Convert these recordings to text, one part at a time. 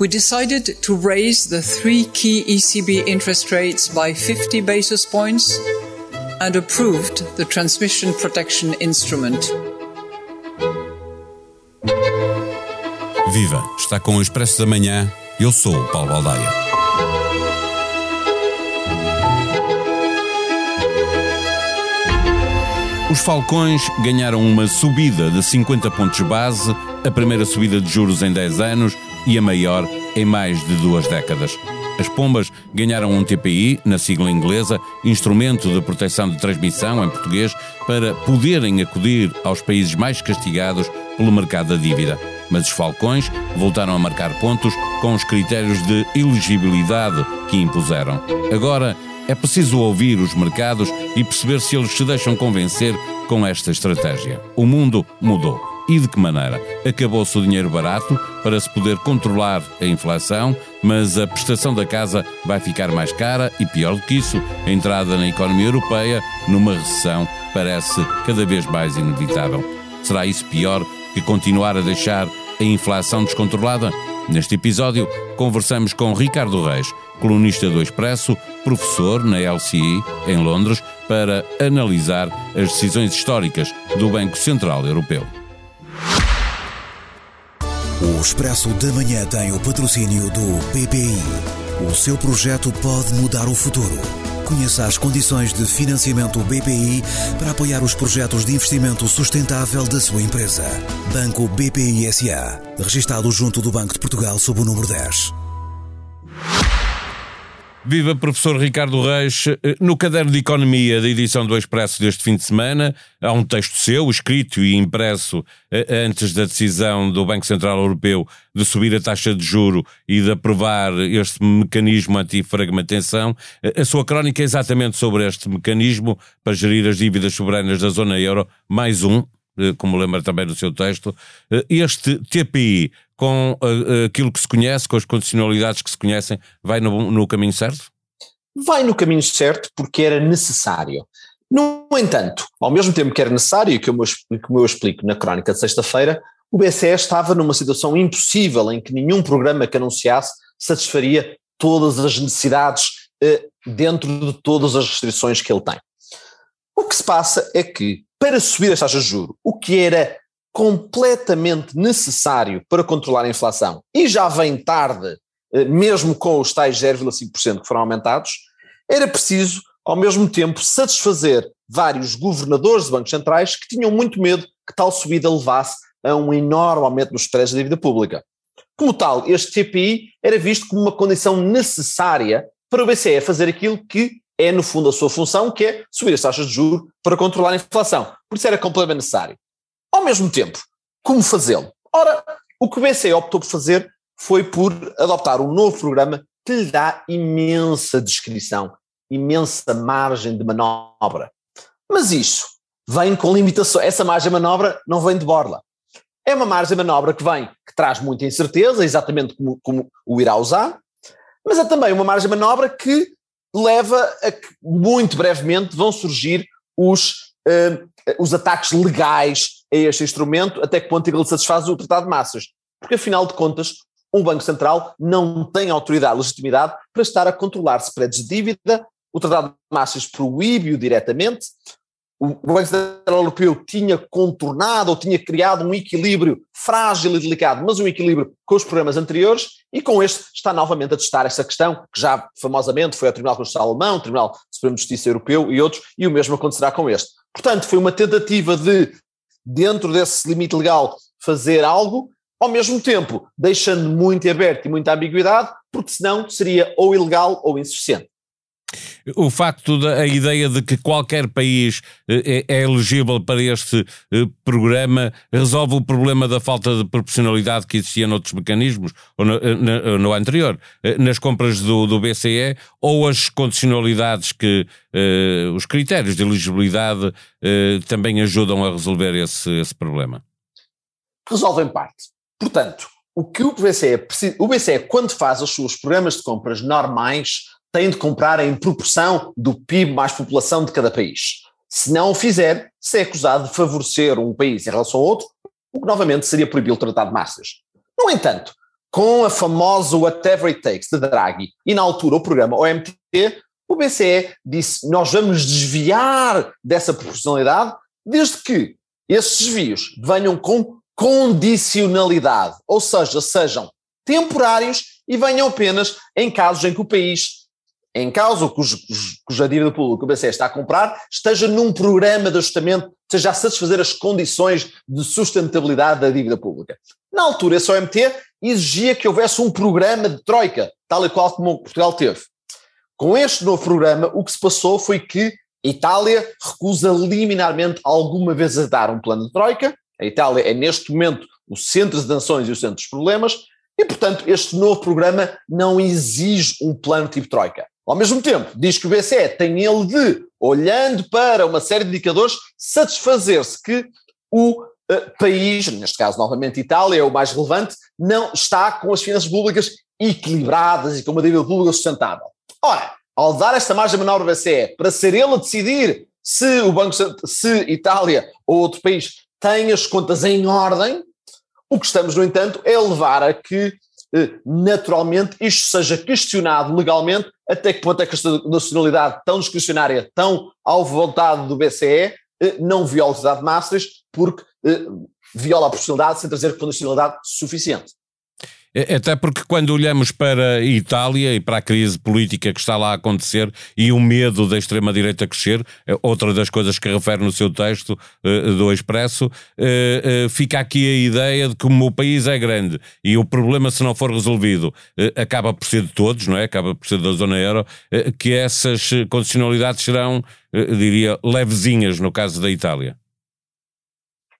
we decided to raise the three key ECB interest rates by 50 basis points and approved the transmission protection instrument. Viva! Está com o Expresso da Manhã. Eu sou o Paulo Baldaia. Os Falcões ganharam uma subida de 50 pontos base, a primeira subida de juros em 10 anos e a maior em mais de duas décadas. As pombas ganharam um TPI, na sigla inglesa, Instrumento de Proteção de Transmissão, em português, para poderem acudir aos países mais castigados pelo mercado da dívida. Mas os Falcões voltaram a marcar pontos com os critérios de elegibilidade que impuseram. Agora é preciso ouvir os mercados e perceber se eles se deixam convencer com esta estratégia. O mundo mudou. E de que maneira? Acabou-se o dinheiro barato para se poder controlar a inflação, mas a prestação da casa vai ficar mais cara e, pior do que isso, a entrada na economia europeia numa recessão parece cada vez mais inevitável. Será isso pior que continuar a deixar a inflação descontrolada? Neste episódio, conversamos com Ricardo Reis, colunista do Expresso, professor na LCI, em Londres, para analisar as decisões históricas do Banco Central Europeu. O Expresso da Manhã tem o patrocínio do BPI. O seu projeto pode mudar o futuro. Conheça as condições de financiamento BPI para apoiar os projetos de investimento sustentável da sua empresa. Banco BPI SA. Registado junto do Banco de Portugal sob o número 10. Viva professor Ricardo Reis. Eh, no caderno de Economia da edição do Expresso deste fim de semana, há um texto seu, escrito e impresso eh, antes da decisão do Banco Central Europeu de subir a taxa de juro e de aprovar este mecanismo antifragmentação. Eh, a sua crónica é exatamente sobre este mecanismo para gerir as dívidas soberanas da zona euro, mais um, como lembra também no seu texto. Este TPI com uh, aquilo que se conhece, com as condicionalidades que se conhecem, vai no, no caminho certo? Vai no caminho certo porque era necessário. No entanto, ao mesmo tempo que era necessário, e como eu, como eu explico na crónica de sexta-feira, o BCE estava numa situação impossível em que nenhum programa que anunciasse satisfaria todas as necessidades eh, dentro de todas as restrições que ele tem. O que se passa é que, para subir as taxas de juros, o que era completamente necessário para controlar a inflação e já vem tarde, eh, mesmo com os tais 0,5% que foram aumentados, era preciso, ao mesmo tempo, satisfazer vários governadores de bancos centrais que tinham muito medo que tal subida levasse a um enorme aumento nos preços da dívida pública. Como tal, este TPI era visto como uma condição necessária para o BCE fazer aquilo que é, no fundo, a sua função, que é subir as taxas de juros para controlar a inflação. Por isso era completamente necessário. Ao mesmo tempo, como fazê-lo? Ora, o que o BCE optou por fazer foi por adoptar um novo programa que lhe dá imensa descrição, imensa margem de manobra. Mas isso vem com limitações. Essa margem de manobra não vem de borla. É uma margem de manobra que vem, que traz muita incerteza, exatamente como, como o irá usar, mas é também uma margem de manobra que leva a que muito brevemente vão surgir os, uh, os ataques legais a este instrumento, até que ponto ele satisfaz o Tratado de Massas. Porque, afinal de contas, um Banco Central não tem autoridade, legitimidade para estar a controlar spreads de dívida. O Tratado de Massas proíbe-o diretamente. O Banco Central Europeu tinha contornado ou tinha criado um equilíbrio frágil e delicado, mas um equilíbrio com os programas anteriores, e com este está novamente a testar essa questão, que já famosamente foi ao Tribunal Constitucional Alemão, Tribunal Supremo de Justiça Europeu e outros, e o mesmo acontecerá com este. Portanto, foi uma tentativa de dentro desse limite legal, fazer algo, ao mesmo tempo deixando muito aberto e muita ambiguidade, porque senão seria ou ilegal ou insuficiente. O facto da ideia de que qualquer país eh, é, é elegível para este eh, programa resolve o problema da falta de proporcionalidade que existia noutros mecanismos, ou no, eh, no anterior, nas compras do, do, BCE, ou as condicionalidades que os critérios de elegibilidade também ajudam a resolver esse, esse problema? Resolve em parte. Portanto, o que o BCE, o BCE, quando faz os seus programas de compras normais, tem de comprar em proporção do PIB mais população de cada país. Se não o fizer, se é acusado de favorecer um país em relação ao outro, o que novamente seria proibir o Tratado de Massas. No entanto, com a famosa Whatever It Takes de Draghi e na altura o programa OMT, o BCE disse nós vamos desviar dessa proporcionalidade desde que esses desvios venham com condicionalidade, ou seja, sejam temporários e venham apenas em casos em que o país, em causa cujo, cuja dívida pública o BCE está a comprar, esteja num programa de ajustamento, esteja a satisfazer as condições de sustentabilidade da dívida pública. Na altura, esse OMT exigia que houvesse um programa de troika, tal e qual como Portugal teve. Com este novo programa, o que se passou foi que a Itália recusa liminarmente alguma vez a dar um plano de troika. A Itália é neste momento o centro das tensões e o centro dos problemas, e portanto este novo programa não exige um plano tipo troika. Ao mesmo tempo, diz que o BCE tem ele de, olhando para uma série de indicadores, satisfazer-se que o uh, país, neste caso novamente Itália, é o mais relevante, não está com as finanças públicas equilibradas e com uma dívida pública sustentável. Ora, ao dar esta margem menor ao BCE para ser ele a decidir se o Banco se Itália ou outro país tem as contas em ordem, o que estamos, no entanto, é levar a que naturalmente isto seja questionado legalmente, até que ponto é que esta nacionalidade tão discricionária, tão à vontade do BCE, eh, não viola a cidade de Maastricht, porque eh, viola a proporcionalidade sem trazer condicionalidade suficiente. É, até porque quando olhamos para a Itália e para a crise política que está lá a acontecer e o medo da extrema-direita crescer, é outra das coisas que refere no seu texto uh, do Expresso, uh, uh, fica aqui a ideia de que o país é grande e o problema se não for resolvido acaba por ser de todos, não é? Acaba por ser da zona euro, que essas condicionalidades serão, diria, levezinhas no caso da Itália.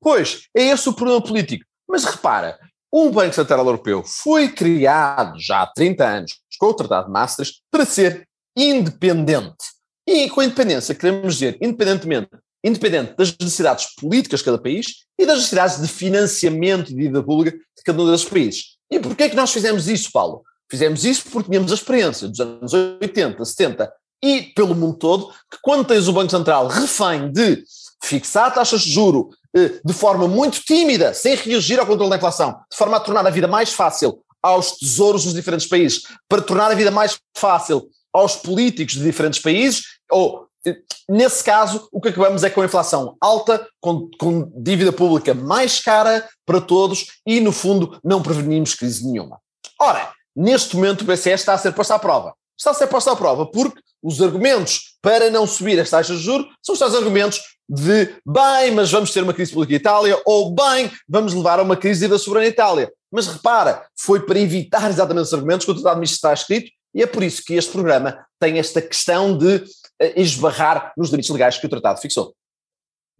Pois, é esse o problema político. Mas repara, o Banco Central Europeu foi criado já há 30 anos com o Tratado de Maastricht para ser independente. E com independência queremos dizer independentemente, independente das necessidades políticas de cada país e das necessidades de financiamento de dívida pública de cada um desses países. E porquê é que nós fizemos isso, Paulo? Fizemos isso porque tínhamos a experiência dos anos 80, 70 e pelo mundo todo, que quando tens o Banco Central refém de fixar taxas de juro de forma muito tímida, sem reagir ao controle da inflação, de forma a tornar a vida mais fácil aos tesouros dos diferentes países, para tornar a vida mais fácil aos políticos de diferentes países, ou eh, nesse caso, o que acabamos é com a inflação alta, com, com dívida pública mais cara para todos e, no fundo, não prevenimos crise nenhuma. Ora, neste momento o BCE está a ser posto à prova. Está a ser posto à prova porque os argumentos para não subir as taxas de juros são os tais argumentos de bem, mas vamos ter uma crise política Itália, ou bem, vamos levar a uma crise da soberania Itália. Mas repara, foi para evitar exatamente os argumentos que o Tratado de está escrito, e é por isso que este programa tem esta questão de uh, esbarrar nos limites legais que o Tratado fixou.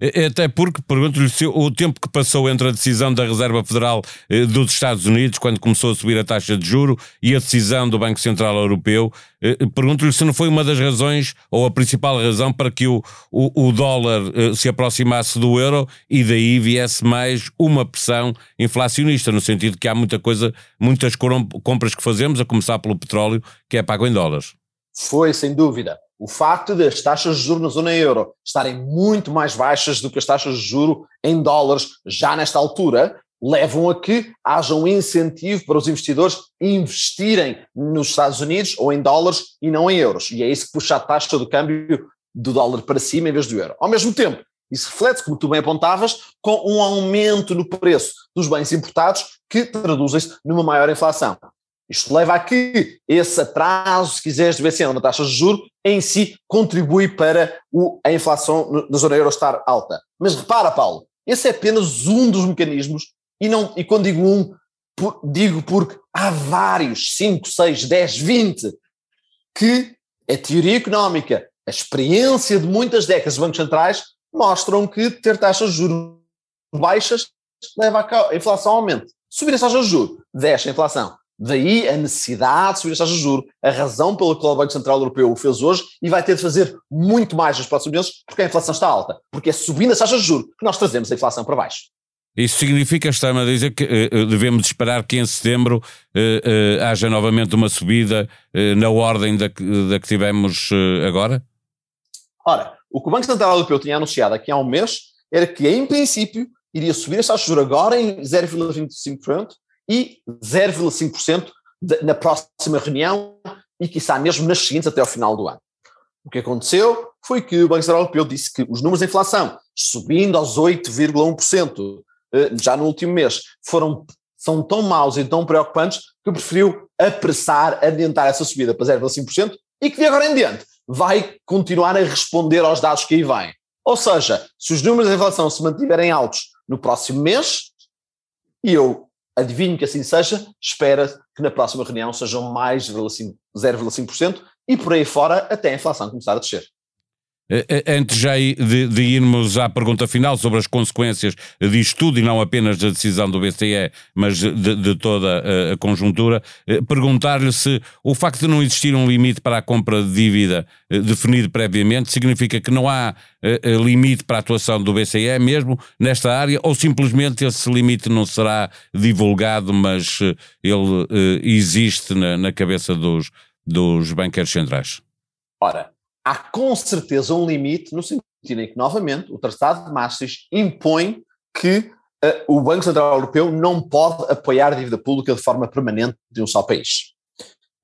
É, é até porque, pergunto-lhe se o tempo que passou entre a decisão da Reserva Federal eh, dos Estados Unidos, quando começou a subir a taxa de juro, e a decisão do Banco Central Europeu, eh, pergunto-lhe se não foi uma das razões, ou a principal razão, para que o, o, o dólar eh, se aproximasse do euro e daí viesse mais uma pressão inflacionista, no sentido que há muita coisa, muitas compras que fazemos, a começar pelo petróleo, que é pago em dólares. Foi, sem dúvida o facto das taxas de juros na zona euro estarem muito mais baixas do que as taxas de juro em dólares já nesta altura, levam a que haja um incentivo para os investidores investirem nos Estados Unidos ou em dólares e não em euros. E é isso que puxa a taxa do câmbio do dólar para cima em vez do euro. Ao mesmo tempo, isso reflete, como tu bem apontavas, com um aumento no preço dos bens importados que traduzem-se numa maior inflação. Isto leva a que esse atraso, se quiseres, de BCE na taxa de juros, em si contribui para o, a inflação na zona euro estar alta. Mas repara, Paulo, esse é apenas um dos mecanismos, e, não, e quando digo um, por, digo porque há vários, 5, 6, 10, 20, que a teoria económica, a experiência de muitas décadas de bancos centrais mostram que ter taxas de juros baixas leva a que a inflação aumente. Subir as taxas de juros, desce a inflação. Daí a necessidade de subir as taxas de juros, a razão pela qual o Banco Central Europeu o fez hoje e vai ter de fazer muito mais nos próximos meses porque a inflação está alta. Porque é subindo as taxas de juros que nós trazemos a inflação para baixo. Isso significa, está-me a dizer, que uh, devemos esperar que em setembro uh, uh, haja novamente uma subida na ordem da, da que tivemos agora? Ora, o que o Banco Central Europeu tinha anunciado aqui há um mês era que, em princípio, iria subir as taxas de juros agora em 0,25% e 0,5% na próxima reunião e, quiçá, mesmo nas seguintes até ao final do ano. O que aconteceu foi que o Banco Central Europeu disse que os números de inflação, subindo aos 8,1% eh, já no último mês, foram, são tão maus e tão preocupantes que preferiu apressar, adiantar essa subida para 0,5% e que de agora em diante vai continuar a responder aos dados que aí vêm. Ou seja, se os números de inflação se mantiverem altos no próximo mês, e eu adivinho que assim seja, espera que na próxima reunião sejam mais 0,5% e por aí fora até a inflação começar a descer. Eh, eh, antes já de, de, irmos à pergunta final sobre as consequências disto tudo e não apenas da decisão do BCE, mas de, de toda a conjuntura, eh, perguntar-lhe se o facto de não existir um limite para a compra de dívida definido previamente significa que não há limite para a atuação do BCE mesmo nesta área ou simplesmente esse limite não será divulgado, mas ele existe na, na cabeça dos, dos banqueiros centrais? Ora, há com certeza um limite no sentido em que, novamente, o Tratado de Maastricht impõe que uh, o Banco Central Europeu não pode apoiar a dívida pública de forma permanente de um só país.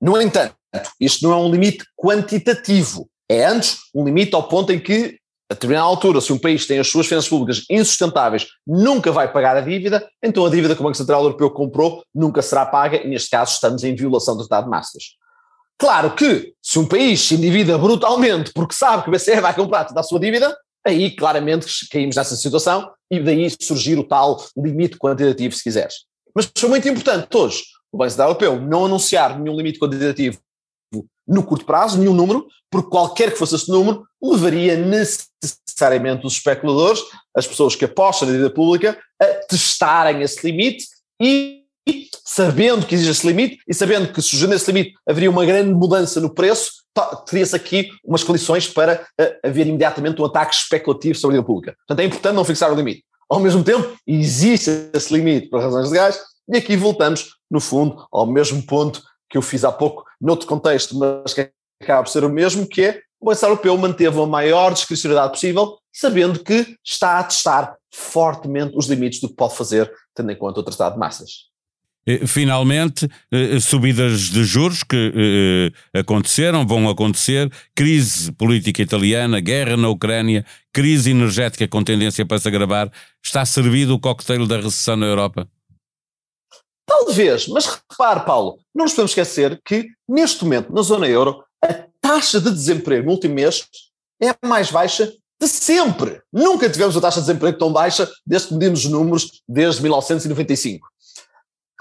No entanto, isto não é um limite quantitativo, é antes um limite ao ponto em que, a determinada altura, se um país tem as suas finanças públicas insustentáveis, nunca vai pagar a dívida, então a dívida que o Banco Central Europeu comprou nunca será paga, e neste caso estamos em violação do Tratado de Maastricht. Claro que, se um país se endivida brutalmente porque sabe que o BCE vai comprar toda a sua dívida, aí claramente caímos nessa situação e daí surgir o tal limite quantitativo, se quiseres. Mas foi muito importante hoje o Banco Central Europeu não anunciar nenhum limite quantitativo no curto prazo, nenhum número, porque qualquer que fosse esse número, levaria necessariamente os especuladores, as pessoas que apostam na dívida pública, a testarem esse limite e sabendo que existe esse limite e sabendo que surgindo esse limite haveria uma grande mudança no preço, teria-se aqui umas condições para uh, haver imediatamente um ataque especulativo sobre a dívida pública. Portanto, é importante não fixar o limite. Ao mesmo tempo, existe esse limite por razões legais e aqui voltamos, no fundo, ao mesmo ponto que eu fiz há pouco, noutro contexto, mas que acaba por ser o mesmo, que é o Banco Central Europeu manteve a maior discricionalidade possível, sabendo que está a testar fortemente os limites do que pode fazer, tendo em conta o Tratado de Massas. Eh, finalmente, eh, subidas de juros que eh, aconteceram, vão acontecer, crise política italiana, guerra na Ucrânia, crise energética com tendência para se agravar. Está servido o coquetel da recessão na Europa? Talvez, mas repare, Paulo, não nos podemos esquecer que, neste momento, na zona euro, a taxa de desemprego no último mês é a mais baixa de sempre. Nunca tivemos uma taxa de desemprego tão baixa desde que medimos os números desde 1995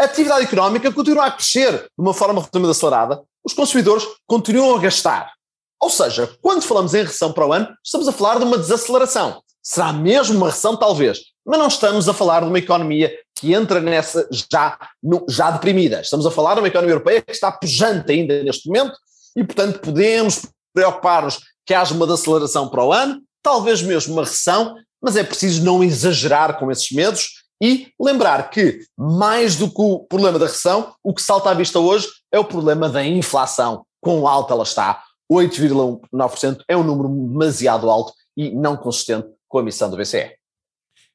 a atividade económica continua a crescer de uma forma relativamente acelerada, os consumidores continuam a gastar. Ou seja, quando falamos em recessão para o ano, estamos a falar de uma desaceleração. Será mesmo uma recessão, talvez, mas não estamos a falar de uma economia que entra nessa já, no, já deprimida. Estamos a falar de uma economia europeia que está pujante ainda neste momento e, portanto, podemos preocupar-nos que haja uma desaceleração para o ano, talvez mesmo uma recessão, mas é preciso não exagerar com esses medos e lembrar que, mais do que o problema da recessão, o que salta à vista hoje é o problema da inflação. Quão alta ela está? 8,9% é um número demasiado alto e não consistente com a missão do BCE.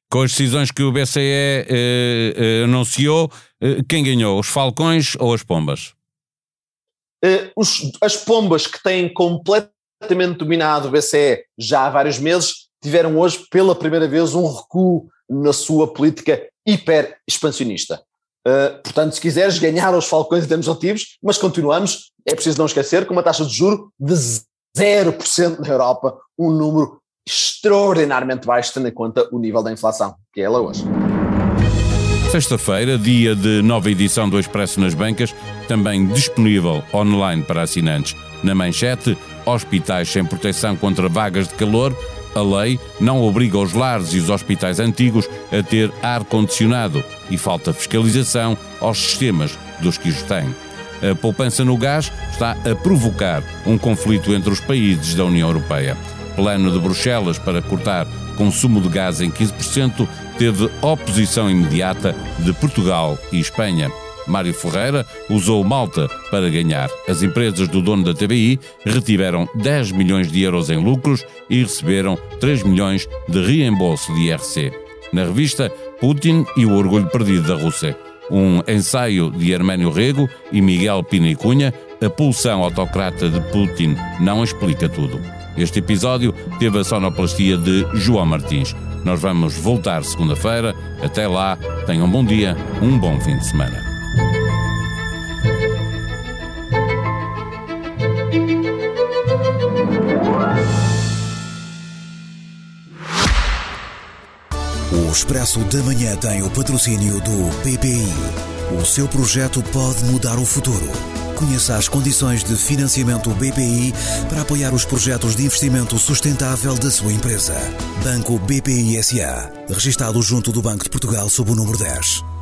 Com as decisões que o BCE eh, eh, anunciou, eh, quem ganhou? Os falcões ou as pombas? Eh, os, as pombas que têm completamente dominado o BCE já há vários meses tiveram hoje pela primeira vez um recuo na sua política hiper expansionista. Uh, portanto, se quiseres ganhar aos falcões em termos relativos, mas continuamos, é preciso não esquecer, com uma taxa de juro de 0% na Europa, um número extraordinariamente baixo, tendo em conta o nível da inflação, que é ela hoje. Sexta-feira, dia de nova edição do Expresso nas Bancas, também disponível online para assinantes. Na manchete, hospitais sem proteção contra vagas de calor a lei não obriga os lares e os hospitais antigos a ter ar-condicionado e falta fiscalização aos sistemas dos que os têm. A poupança no gás está a provocar um conflito entre os países da União Europeia. Plano de Bruxelas para cortar consumo de gás em 15% teve oposição imediata de Portugal e Espanha. Mário Ferreira usou Malta para ganhar. As empresas do dono da TBI retiveram 10 milhões de euros em lucros e receberam 3 milhões de reembolso de IRC. Na revista, Putin e o orgulho perdido da Rússia. um ensaio de Hermênio Rego e Miguel Pina e Cunha, a pulsão autocrata de Putin não explica tudo. Este episódio teve a sonoplastia de João Martins. Nós vamos voltar segunda-feira. Até lá, tenham um bom dia, um bom fim de semana. Expresso da Manhã tem o patrocínio do BPI. O seu projeto pode mudar o futuro. Conheça as condições de financiamento BPI para apoiar os projetos de investimento sustentável da sua empresa. Banco BPI SA. Registado junto do Banco de Portugal sob o número 10.